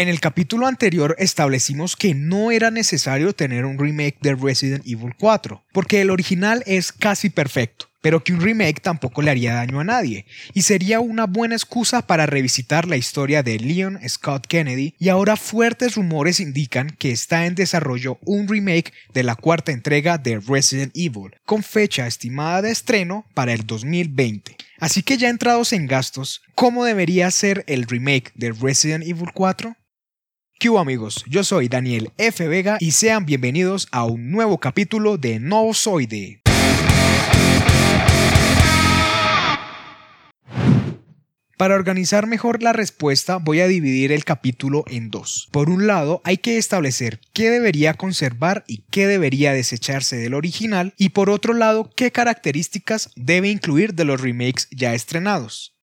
En el capítulo anterior establecimos que no era necesario tener un remake de Resident Evil 4, porque el original es casi perfecto pero que un remake tampoco le haría daño a nadie, y sería una buena excusa para revisitar la historia de Leon Scott Kennedy, y ahora fuertes rumores indican que está en desarrollo un remake de la cuarta entrega de Resident Evil, con fecha estimada de estreno para el 2020. Así que ya entrados en gastos, ¿cómo debería ser el remake de Resident Evil 4? ¿Qué amigos? Yo soy Daniel F. Vega y sean bienvenidos a un nuevo capítulo de No Soy de... Para organizar mejor la respuesta voy a dividir el capítulo en dos. Por un lado, hay que establecer qué debería conservar y qué debería desecharse del original y por otro lado, qué características debe incluir de los remakes ya estrenados.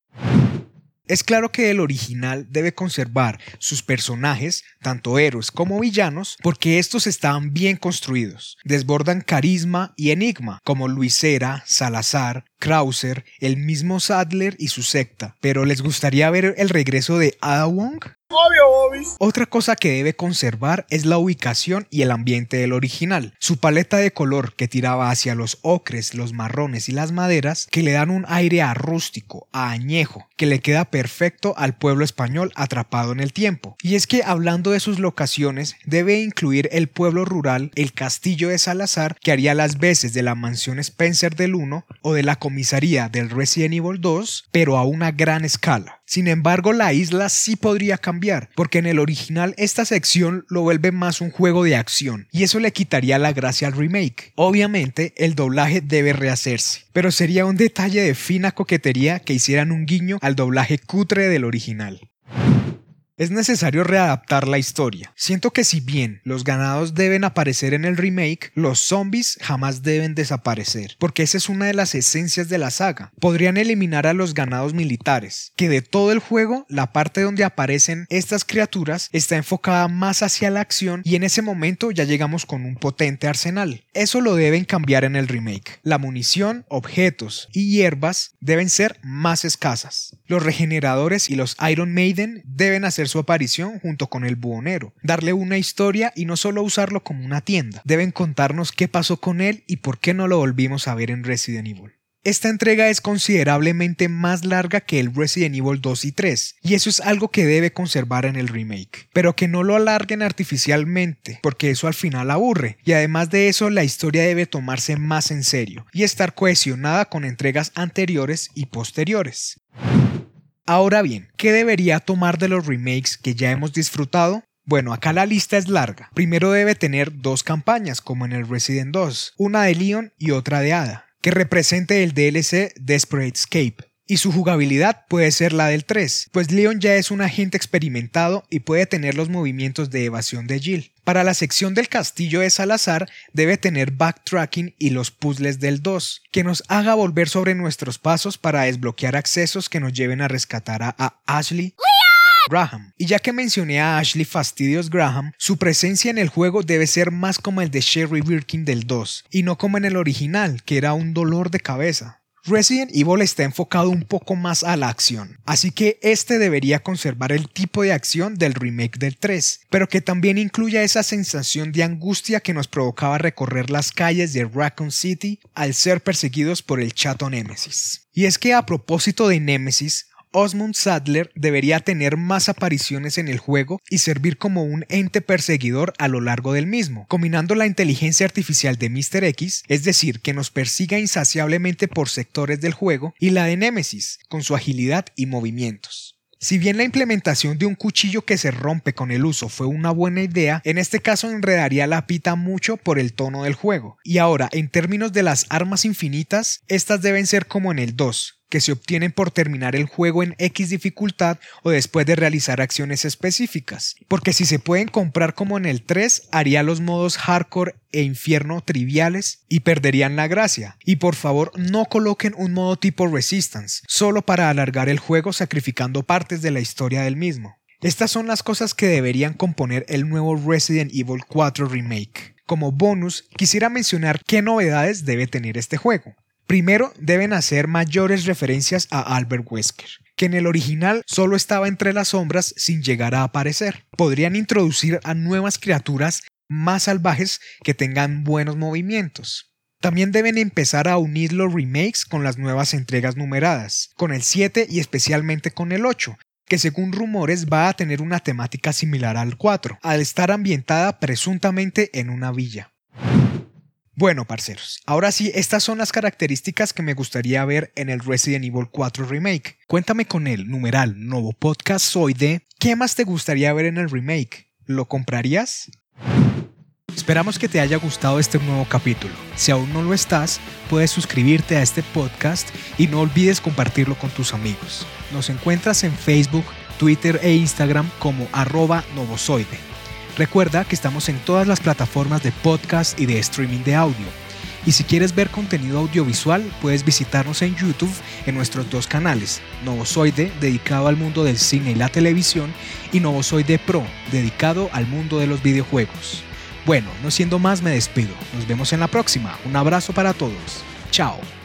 Es claro que el original debe conservar sus personajes, tanto héroes como villanos, porque estos están bien construidos, desbordan carisma y enigma, como Luisera, Salazar, Krauser, el mismo Sadler y su secta. Pero ¿les gustaría ver el regreso de Ada Wong? Otra cosa que debe conservar es la ubicación y el ambiente del original. Su paleta de color que tiraba hacia los ocres, los marrones y las maderas, que le dan un aire a rústico, a añejo, que le queda perfecto al pueblo español atrapado en el tiempo. Y es que hablando de sus locaciones, debe incluir el pueblo rural, el castillo de Salazar, que haría las veces de la mansión Spencer del 1 o de la comisaría del Resident Evil 2, pero a una gran escala. Sin embargo, la isla sí podría cambiar, porque en el original esta sección lo vuelve más un juego de acción, y eso le quitaría la gracia al remake. Obviamente, el doblaje debe rehacerse, pero sería un detalle de fina coquetería que hicieran un guiño al doblaje cutre del original. Es necesario readaptar la historia. Siento que si bien los ganados deben aparecer en el remake, los zombies jamás deben desaparecer, porque esa es una de las esencias de la saga. Podrían eliminar a los ganados militares, que de todo el juego, la parte donde aparecen estas criaturas está enfocada más hacia la acción y en ese momento ya llegamos con un potente arsenal. Eso lo deben cambiar en el remake. La munición, objetos y hierbas deben ser más escasas. Los regeneradores y los Iron Maiden deben hacer su aparición junto con el buhonero, darle una historia y no solo usarlo como una tienda. Deben contarnos qué pasó con él y por qué no lo volvimos a ver en Resident Evil. Esta entrega es considerablemente más larga que el Resident Evil 2 y 3, y eso es algo que debe conservar en el remake, pero que no lo alarguen artificialmente, porque eso al final aburre, y además de eso la historia debe tomarse más en serio, y estar cohesionada con entregas anteriores y posteriores. Ahora bien, ¿qué debería tomar de los remakes que ya hemos disfrutado? Bueno, acá la lista es larga. Primero debe tener dos campañas, como en el Resident 2, una de Leon y otra de Ada, que represente el DLC Desperate Escape y su jugabilidad puede ser la del 3, pues Leon ya es un agente experimentado y puede tener los movimientos de evasión de Jill. Para la sección del castillo de Salazar debe tener backtracking y los puzzles del 2, que nos haga volver sobre nuestros pasos para desbloquear accesos que nos lleven a rescatar a, Ashley. Graham. Y ya que mencioné a Ashley Fastidios Graham, su presencia en el juego debe ser más como el de Sherry Birkin del 2, y no como en el original, que era un dolor de cabeza. Resident Evil está enfocado un poco más a la acción, así que este debería conservar el tipo de acción del remake del 3, pero que también incluya esa sensación de angustia que nos provocaba recorrer las calles de Raccoon City al ser perseguidos por el chato Nemesis. Y es que a propósito de Nemesis, Osmond Sadler debería tener más apariciones en el juego y servir como un ente perseguidor a lo largo del mismo, combinando la inteligencia artificial de Mr. X, es decir, que nos persiga insaciablemente por sectores del juego, y la de Nemesis, con su agilidad y movimientos. Si bien la implementación de un cuchillo que se rompe con el uso fue una buena idea, en este caso enredaría la pita mucho por el tono del juego. Y ahora, en términos de las armas infinitas, estas deben ser como en el 2, que se obtienen por terminar el juego en X dificultad o después de realizar acciones específicas. Porque si se pueden comprar como en el 3, haría los modos hardcore e infierno triviales y perderían la gracia. Y por favor no coloquen un modo tipo resistance, solo para alargar el juego sacrificando partes de la historia del mismo. Estas son las cosas que deberían componer el nuevo Resident Evil 4 Remake. Como bonus, quisiera mencionar qué novedades debe tener este juego. Primero, deben hacer mayores referencias a Albert Wesker, que en el original solo estaba entre las sombras sin llegar a aparecer. Podrían introducir a nuevas criaturas más salvajes que tengan buenos movimientos. También deben empezar a unir los remakes con las nuevas entregas numeradas, con el 7 y especialmente con el 8, que según rumores va a tener una temática similar al 4, al estar ambientada presuntamente en una villa. Bueno, parceros, ahora sí, estas son las características que me gustaría ver en el Resident Evil 4 Remake. Cuéntame con el numeral nuevo podcast soy de ¿qué más te gustaría ver en el remake? ¿Lo comprarías? Esperamos que te haya gustado este nuevo capítulo. Si aún no lo estás, puedes suscribirte a este podcast y no olvides compartirlo con tus amigos. Nos encuentras en Facebook, Twitter e Instagram como arroba novozoide. Recuerda que estamos en todas las plataformas de podcast y de streaming de audio. Y si quieres ver contenido audiovisual, puedes visitarnos en YouTube en nuestros dos canales, Novozoide, dedicado al mundo del cine y la televisión, y Novozoide Pro, dedicado al mundo de los videojuegos. Bueno, no siendo más, me despido. Nos vemos en la próxima. Un abrazo para todos. Chao.